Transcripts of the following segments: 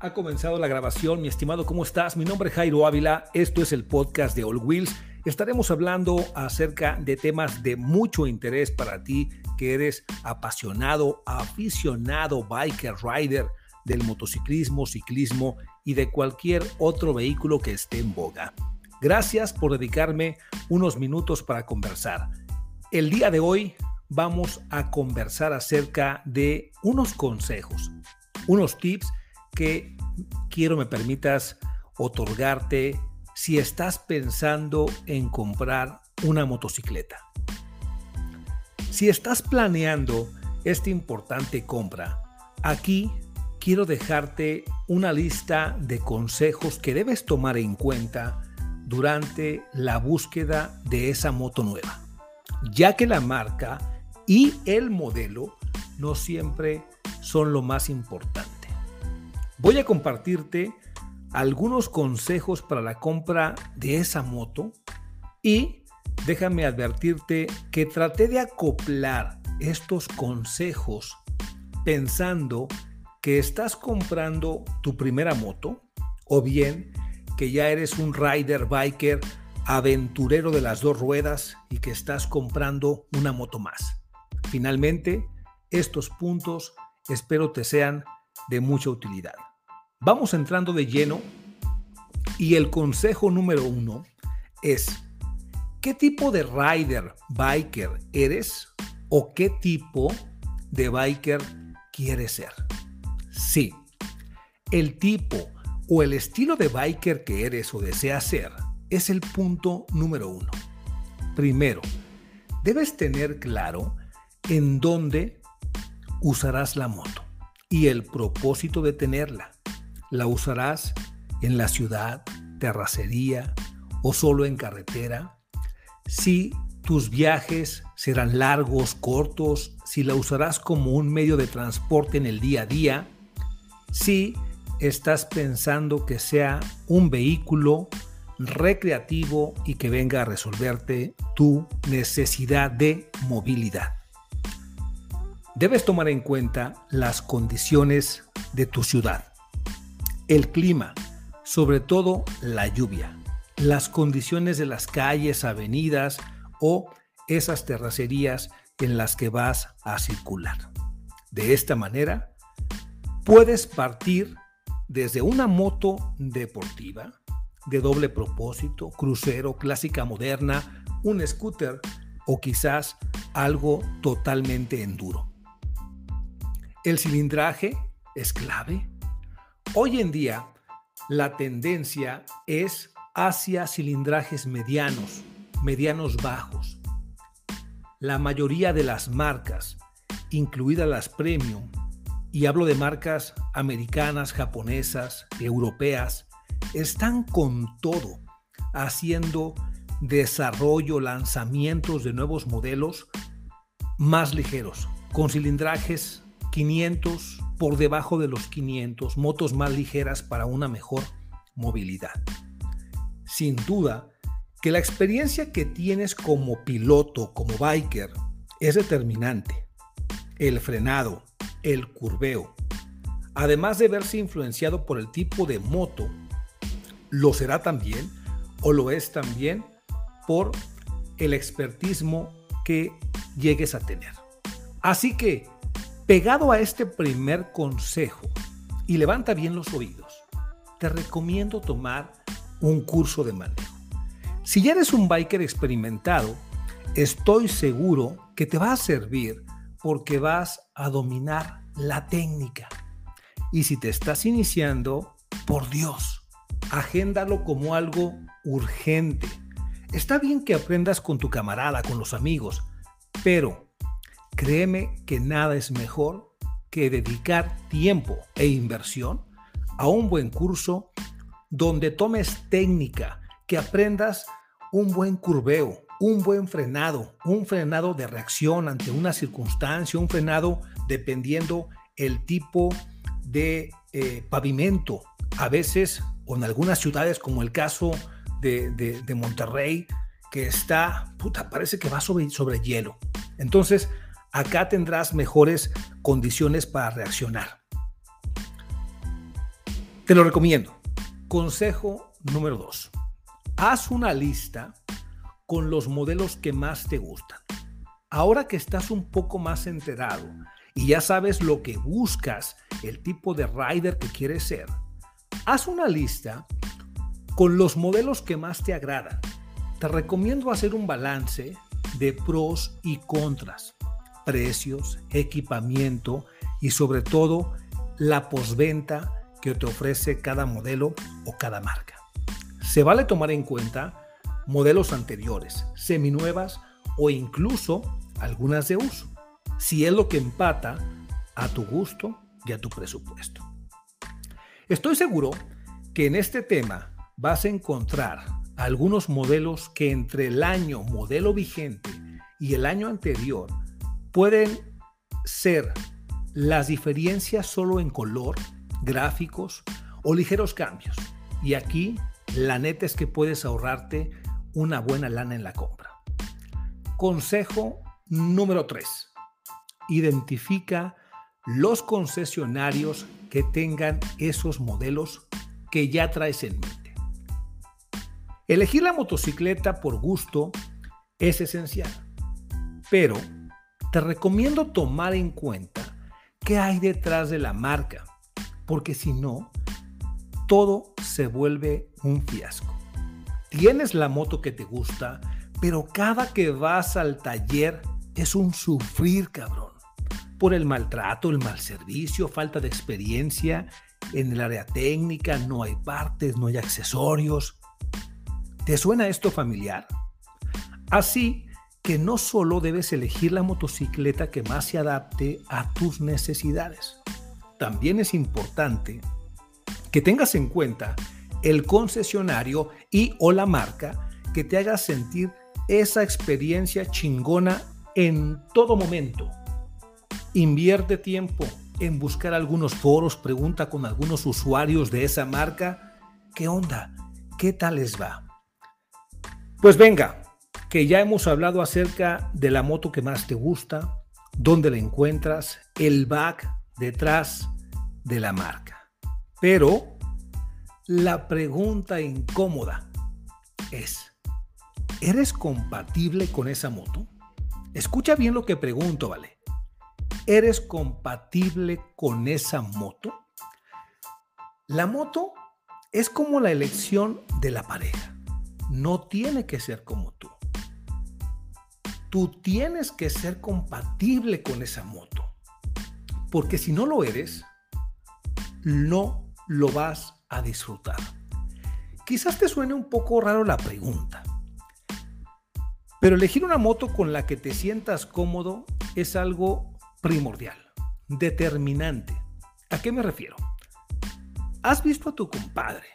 Ha comenzado la grabación, mi estimado, ¿cómo estás? Mi nombre es Jairo Ávila, esto es el podcast de All Wheels. Estaremos hablando acerca de temas de mucho interés para ti, que eres apasionado, aficionado, biker, rider del motociclismo, ciclismo y de cualquier otro vehículo que esté en boga. Gracias por dedicarme unos minutos para conversar. El día de hoy vamos a conversar acerca de unos consejos, unos tips que quiero me permitas otorgarte si estás pensando en comprar una motocicleta. Si estás planeando esta importante compra, aquí quiero dejarte una lista de consejos que debes tomar en cuenta durante la búsqueda de esa moto nueva, ya que la marca y el modelo no siempre son lo más importante. Voy a compartirte algunos consejos para la compra de esa moto y déjame advertirte que traté de acoplar estos consejos pensando que estás comprando tu primera moto o bien que ya eres un rider biker aventurero de las dos ruedas y que estás comprando una moto más. Finalmente, estos puntos espero te sean de mucha utilidad. Vamos entrando de lleno y el consejo número uno es, ¿qué tipo de rider, biker eres o qué tipo de biker quieres ser? Sí, el tipo o el estilo de biker que eres o deseas ser es el punto número uno. Primero, debes tener claro en dónde usarás la moto y el propósito de tenerla. ¿La usarás en la ciudad, terracería o solo en carretera? Si tus viajes serán largos, cortos, si la usarás como un medio de transporte en el día a día, si estás pensando que sea un vehículo recreativo y que venga a resolverte tu necesidad de movilidad. Debes tomar en cuenta las condiciones de tu ciudad el clima, sobre todo la lluvia, las condiciones de las calles, avenidas o esas terracerías en las que vas a circular. De esta manera, puedes partir desde una moto deportiva de doble propósito, crucero, clásica moderna, un scooter o quizás algo totalmente enduro. El cilindraje es clave Hoy en día, la tendencia es hacia cilindrajes medianos, medianos bajos. La mayoría de las marcas, incluidas las premium, y hablo de marcas americanas, japonesas, europeas, están con todo haciendo desarrollo, lanzamientos de nuevos modelos más ligeros, con cilindrajes 500, por debajo de los 500, motos más ligeras para una mejor movilidad. Sin duda que la experiencia que tienes como piloto, como biker, es determinante. El frenado, el curveo, además de verse influenciado por el tipo de moto, lo será también o lo es también por el expertismo que llegues a tener. Así que Pegado a este primer consejo, y levanta bien los oídos, te recomiendo tomar un curso de manejo. Si ya eres un biker experimentado, estoy seguro que te va a servir porque vas a dominar la técnica. Y si te estás iniciando, por Dios, agéndalo como algo urgente. Está bien que aprendas con tu camarada, con los amigos, pero Créeme que nada es mejor que dedicar tiempo e inversión a un buen curso donde tomes técnica, que aprendas un buen curveo, un buen frenado, un frenado de reacción ante una circunstancia, un frenado dependiendo el tipo de eh, pavimento. A veces, o en algunas ciudades como el caso de, Monterrey, que está, puta, parece que va sobre, sobre hielo. Entonces, acá tendrás mejores condiciones para reaccionar. Te lo recomiendo. Consejo número 2. Haz una lista con los modelos que más te gustan. Ahora que estás un poco más enterado y ya sabes lo que buscas, el tipo de rider que quieres ser, haz una lista con los modelos que más te agradan. Te recomiendo hacer un balance de pros y contras, precios, equipamiento y sobre todo la posventa que te ofrece cada modelo o cada marca. Se vale tomar en cuenta modelos anteriores, seminuevas o incluso algunas de uso, si es lo que empata a tu gusto y a tu presupuesto. Estoy seguro que en este tema vas a encontrar algunos modelos que entre el año modelo vigente y el año anterior pueden ser las diferencias solo en color, gráficos o ligeros cambios. Y aquí la neta es que puedes ahorrarte una buena lana en la compra. Consejo número 3. Identifica los concesionarios que tengan esos modelos que ya traes en mente. Elegir la motocicleta por gusto es esencial, pero te recomiendo tomar en cuenta qué hay detrás de la marca, porque si no, todo se vuelve un fiasco. Tienes la moto que te gusta, pero cada que vas al taller es un sufrir, cabrón. Por el maltrato, el mal servicio, falta de experiencia en el área técnica, no hay partes, no hay accesorios. ¿Te suena esto familiar? Así que no solo debes elegir la motocicleta que más se adapte a tus necesidades, también es importante que tengas en cuenta el concesionario y o la marca que te haga sentir esa experiencia chingona en todo momento. Invierte tiempo en buscar algunos foros, pregunta con algunos usuarios de esa marca, ¿qué onda? ¿Qué tal les va? Pues venga, que ya hemos hablado acerca de la moto que más te gusta, dónde la encuentras, el back detrás de la marca. Pero la pregunta incómoda es, ¿eres compatible con esa moto? Escucha bien lo que pregunto, ¿vale? ¿Eres compatible con esa moto? La moto es como la elección de la pareja. No tiene que ser como tú. Tú tienes que ser compatible con esa moto. Porque si no lo eres, no lo vas a disfrutar. Quizás te suene un poco raro la pregunta, pero elegir una moto con la que te sientas cómodo es algo primordial, determinante. ¿A qué me refiero? ¿Has visto a tu compadre,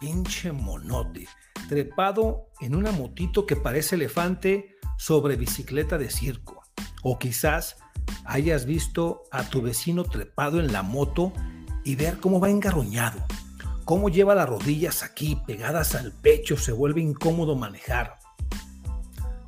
pinche monote, trepado en una motito que parece elefante sobre bicicleta de circo? O quizás hayas visto a tu vecino trepado en la moto y ver cómo va engarroñado, cómo lleva las rodillas aquí pegadas al pecho, se vuelve incómodo manejar.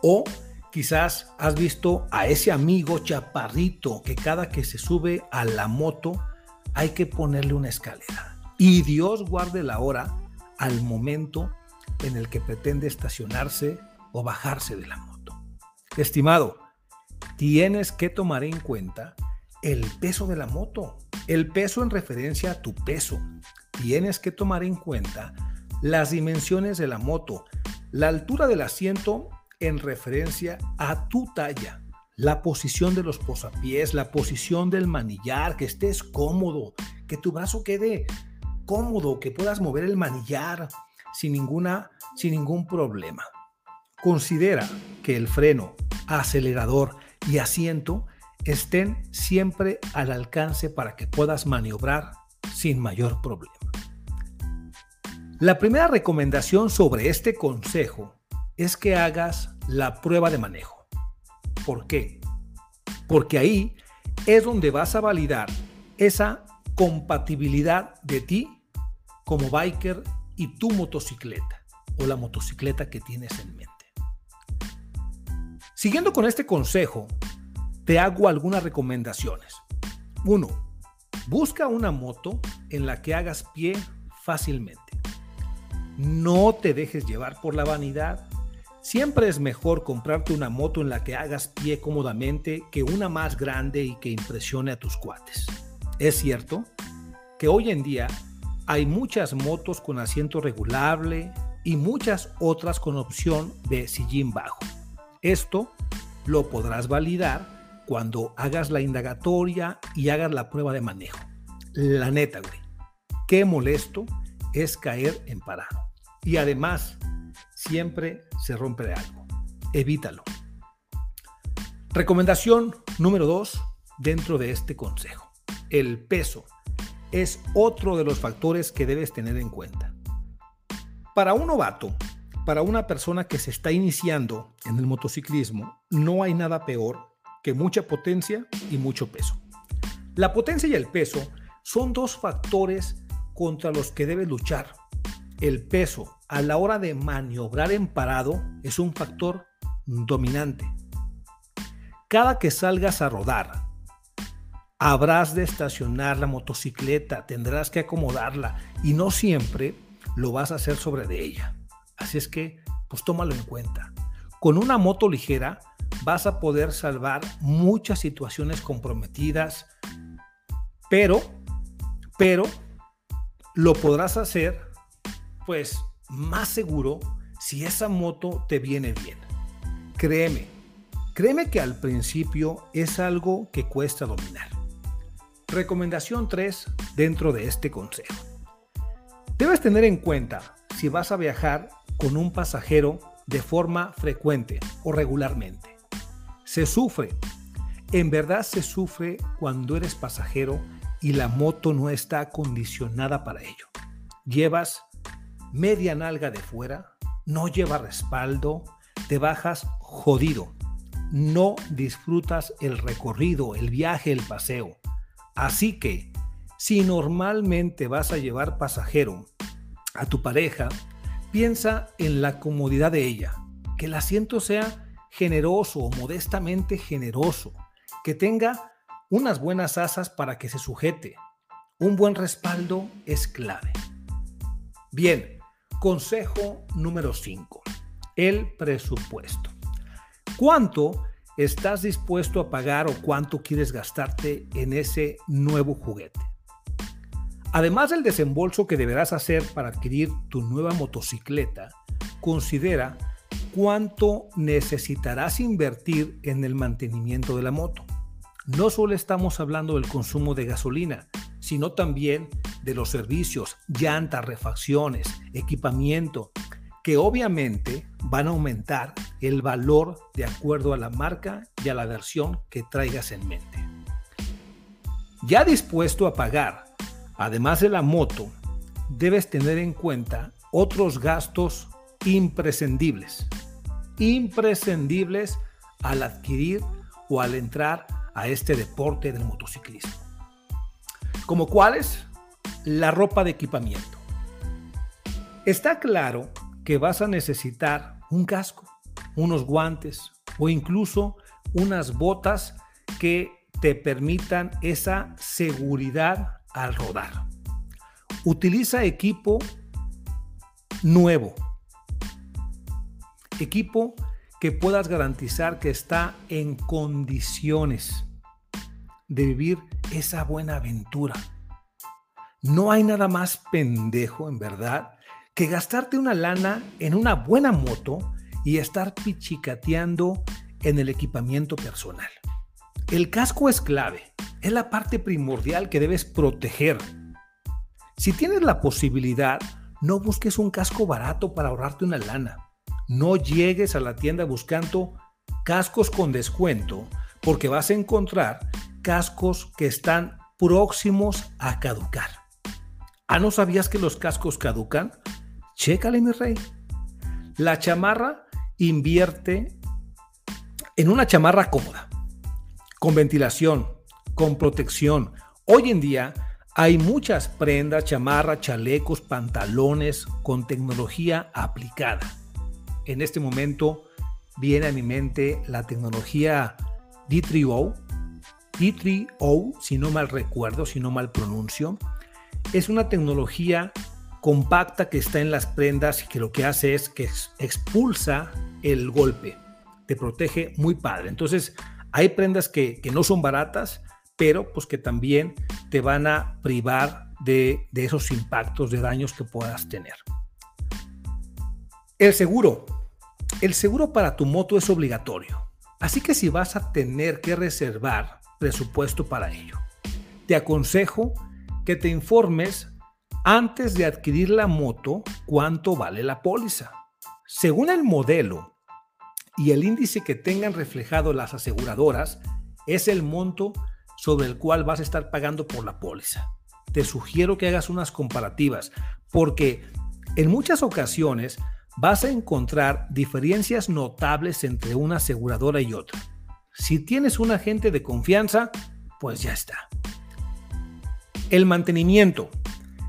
O quizás has visto a ese amigo chaparrito que cada que se sube a la moto hay que ponerle una escalera. Y Dios guarde la hora al momento en el que pretende estacionarse o bajarse de la moto. Estimado, tienes que tomar en cuenta el peso de la moto. El peso en referencia a tu peso. Tienes que tomar en cuenta las dimensiones de la moto, la altura del asiento en referencia a tu talla, la posición de los posapiés, la posición del manillar, que estés cómodo, que tu brazo quede cómodo, que puedas mover el manillar sin, ninguna, sin ningún problema. Considera que el freno, acelerador y asiento estén siempre al alcance para que puedas maniobrar sin mayor problema. La primera recomendación sobre este consejo es que hagas la prueba de manejo. ¿Por qué? Porque ahí es donde vas a validar esa compatibilidad de ti como biker y tu motocicleta o la motocicleta que tienes en mente. Siguiendo con este consejo, te hago algunas recomendaciones. 1. Busca una moto en la que hagas pie fácilmente. No te dejes llevar por la vanidad. Siempre es mejor comprarte una moto en la que hagas pie cómodamente que una más grande y que impresione a tus cuates. Es cierto que hoy en día hay muchas motos con asiento regulable y muchas otras con opción de sillín bajo. Esto lo podrás validar cuando hagas la indagatoria y hagas la prueba de manejo. La neta, güey. Qué molesto es caer en parado. Y además, siempre se rompe algo. Evítalo. Recomendación número dos dentro de este consejo. El peso es otro de los factores que debes tener en cuenta. Para un novato, para una persona que se está iniciando en el motociclismo, no hay nada peor que mucha potencia y mucho peso. La potencia y el peso son dos factores contra los que debes luchar el peso a la hora de maniobrar en parado es un factor dominante. Cada que salgas a rodar, habrás de estacionar la motocicleta, tendrás que acomodarla y no siempre lo vas a hacer sobre de ella. Así es que, pues tómalo en cuenta. Con una moto ligera vas a poder salvar muchas situaciones comprometidas, pero, pero, lo podrás hacer pues más seguro si esa moto te viene bien. Créeme, créeme que al principio es algo que cuesta dominar. Recomendación 3 dentro de este consejo. Debes tener en cuenta si vas a viajar con un pasajero de forma frecuente o regularmente. Se sufre, en verdad se sufre cuando eres pasajero y la moto no está acondicionada para ello. Llevas media nalga de fuera, no lleva respaldo, te bajas jodido. No disfrutas el recorrido, el viaje, el paseo. Así que, si normalmente vas a llevar pasajero a tu pareja, piensa en la comodidad de ella, que el asiento sea generoso o modestamente generoso, que tenga unas buenas asas para que se sujete. Un buen respaldo es clave. Bien, Consejo número 5. El presupuesto. ¿Cuánto estás dispuesto a pagar o cuánto quieres gastarte en ese nuevo juguete? Además del desembolso que deberás hacer para adquirir tu nueva motocicleta, considera cuánto necesitarás invertir en el mantenimiento de la moto. No solo estamos hablando del consumo de gasolina, sino también de los servicios, llantas, refacciones, equipamiento, que obviamente van a aumentar el valor de acuerdo a la marca y a la versión que traigas en mente. Ya dispuesto a pagar, además de la moto, debes tener en cuenta otros gastos imprescindibles. Imprescindibles al adquirir o al entrar a este deporte del motociclismo. ¿Como cuáles? la ropa de equipamiento. Está claro que vas a necesitar un casco, unos guantes o incluso unas botas que te permitan esa seguridad al rodar. Utiliza equipo nuevo. Equipo que puedas garantizar que está en condiciones de vivir esa buena aventura. No hay nada más pendejo, en verdad, que gastarte una lana en una buena moto y estar pichicateando en el equipamiento personal. El casco es clave, es la parte primordial que debes proteger. Si tienes la posibilidad, no busques un casco barato para ahorrarte una lana. No llegues a la tienda buscando cascos con descuento porque vas a encontrar cascos que están próximos a caducar. ¿Ah, no sabías que los cascos caducan? Chécale, mi rey. La chamarra invierte en una chamarra cómoda, con ventilación, con protección. Hoy en día hay muchas prendas, chamarra, chalecos, pantalones con tecnología aplicada. En este momento viene a mi mente la tecnología D3O. D3O, si no mal recuerdo, si no mal pronuncio, es una tecnología compacta que está en las prendas y que lo que hace es que expulsa el golpe. Te protege muy padre. Entonces, hay prendas que, no son baratas, pero pues que también te van a privar de, de esos impactos, de daños que puedas tener. El seguro. El seguro para tu moto es obligatorio. Así que si vas a tener que reservar presupuesto para ello, te aconsejo que te informes antes de adquirir la moto cuánto vale la póliza. Según el modelo y el índice que tengan reflejado las aseguradoras, es el monto sobre el cual vas a estar pagando por la póliza. Te sugiero que hagas unas comparativas porque en muchas ocasiones vas a encontrar diferencias notables entre una aseguradora y otra. Si tienes un agente de confianza, pues ya está. El mantenimiento.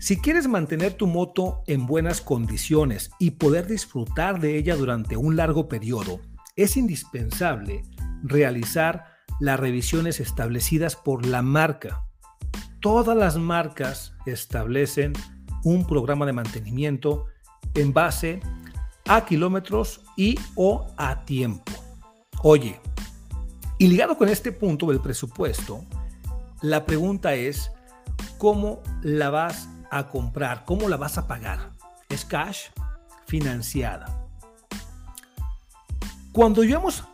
Si quieres mantener tu moto en buenas condiciones y poder disfrutar de ella durante un largo periodo, es indispensable realizar las revisiones establecidas por la marca. Todas las marcas establecen un programa de mantenimiento en base a kilómetros y o a tiempo. Oye, y ligado con este punto del presupuesto, la pregunta es, ¿cómo la vas a comprar? ¿Cómo la vas a pagar? ¿Es cash? Financiada. Cuando ya hemos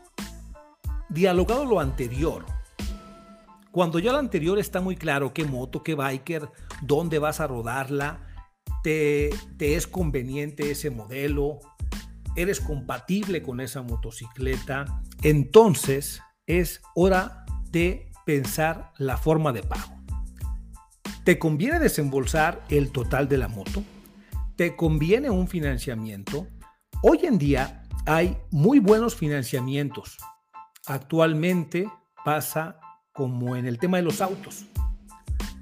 dialogado lo anterior, cuando ya lo anterior está muy claro qué moto, qué biker, dónde vas a rodarla, te, te es conveniente ese modelo, eres compatible con esa motocicleta, entonces es hora de pensar la forma de pago. ¿Te conviene desembolsar el total de la moto? ¿Te conviene un financiamiento? Hoy en día hay muy buenos financiamientos. Actualmente pasa como en el tema de los autos.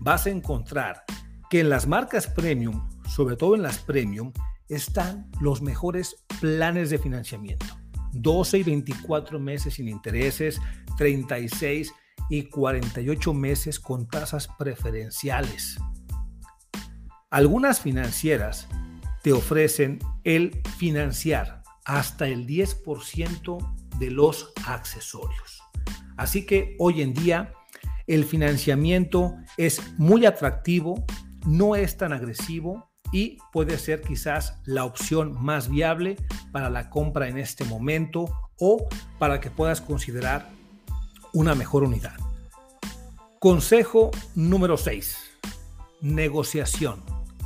Vas a encontrar que en las marcas premium, sobre todo en las premium, están los mejores planes de financiamiento. 12 y 24 meses sin intereses, 36 y 48 meses con tasas preferenciales. Algunas financieras te ofrecen el financiar hasta el 10% de los accesorios. Así que hoy en día el financiamiento es muy atractivo, no es tan agresivo y puede ser quizás la opción más viable para la compra en este momento o para que puedas considerar una mejor unidad. Consejo número 6. Negociación.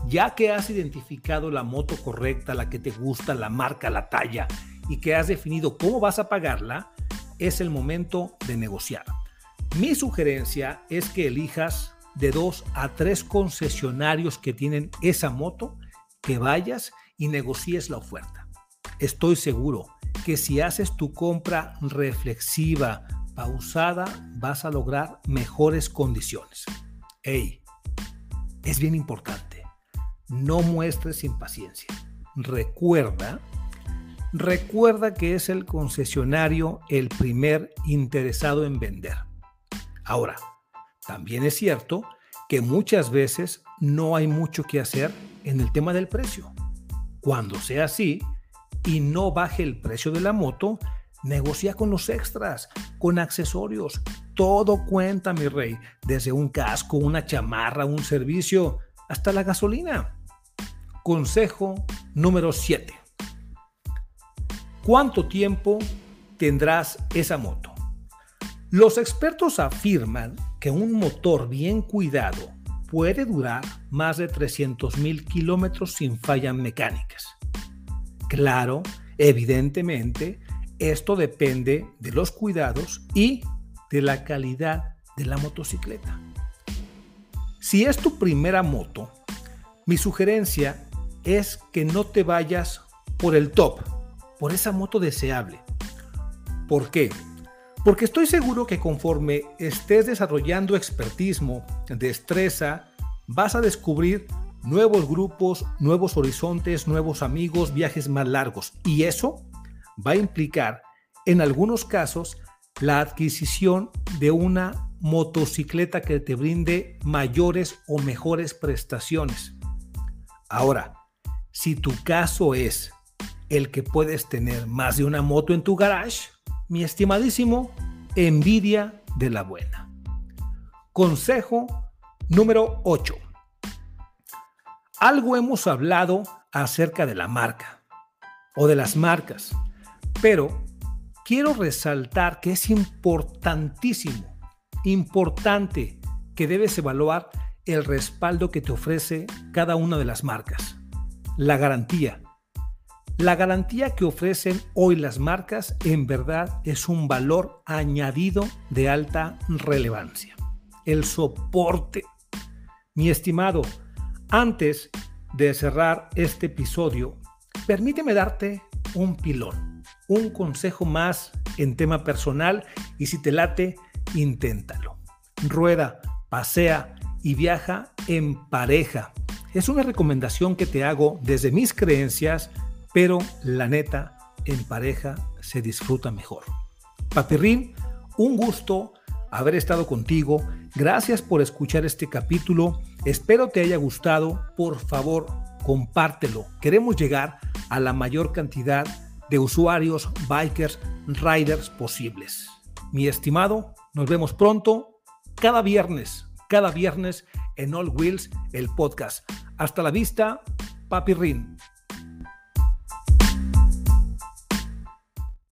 Ya que has identificado la moto correcta, la que te gusta, la marca, la talla y que has definido cómo vas a pagarla, es el momento de negociar. Mi sugerencia es que elijas de dos a tres concesionarios que tienen esa moto, que vayas y negocies la oferta. Estoy seguro que si haces tu compra reflexiva, pausada, vas a lograr mejores condiciones. Hey, es bien importante. No muestres impaciencia. Recuerda, recuerda que es el concesionario el primer interesado en vender. Ahora, también es cierto que muchas veces no hay mucho que hacer en el tema del precio. Cuando sea así y no baje el precio de la moto, negocia con los extras, con accesorios. Todo cuenta, mi rey, desde un casco, una chamarra, un servicio, hasta la gasolina. Consejo número 7. ¿Cuánto tiempo tendrás esa moto? Los expertos afirman que un motor bien cuidado puede durar más de 300 mil kilómetros sin fallas mecánicas. Claro, evidentemente, esto depende de los cuidados y de la calidad de la motocicleta. Si es tu primera moto, mi sugerencia es que no te vayas por el top, por esa moto deseable. ¿Por qué? Porque estoy seguro que conforme estés desarrollando expertismo, destreza, vas a descubrir nuevos grupos, nuevos horizontes, nuevos amigos, viajes más largos. Y eso va a implicar, en algunos casos, la adquisición de una motocicleta que te brinde mayores o mejores prestaciones. Ahora, Si tu caso es el que puedes tener más de una moto en tu garage, mi estimadísimo, envidia de la buena. Consejo número 8. Algo hemos hablado acerca de la marca o de las marcas, pero quiero resaltar que es importantísimo, importante que debes evaluar el respaldo que te ofrece cada una de las marcas. La garantía. La garantía que ofrecen hoy las marcas en verdad es un valor añadido de alta relevancia. El soporte. Mi estimado, antes de cerrar este episodio, permíteme darte un pilón, un consejo más en tema personal y si te late, inténtalo. Rueda, pasea, y viaja en pareja. Es una recomendación que te hago desde mis creencias, pero la neta, en pareja se disfruta mejor. Papirrín, un gusto haber estado contigo. Gracias por escuchar este capítulo. Espero te haya gustado. Por favor, compártelo. Queremos llegar a la mayor cantidad de usuarios, bikers, riders posibles. Mi estimado, nos vemos pronto, cada viernes cada viernes en All Wheels, el podcast. Hasta la vista, Papi Rin.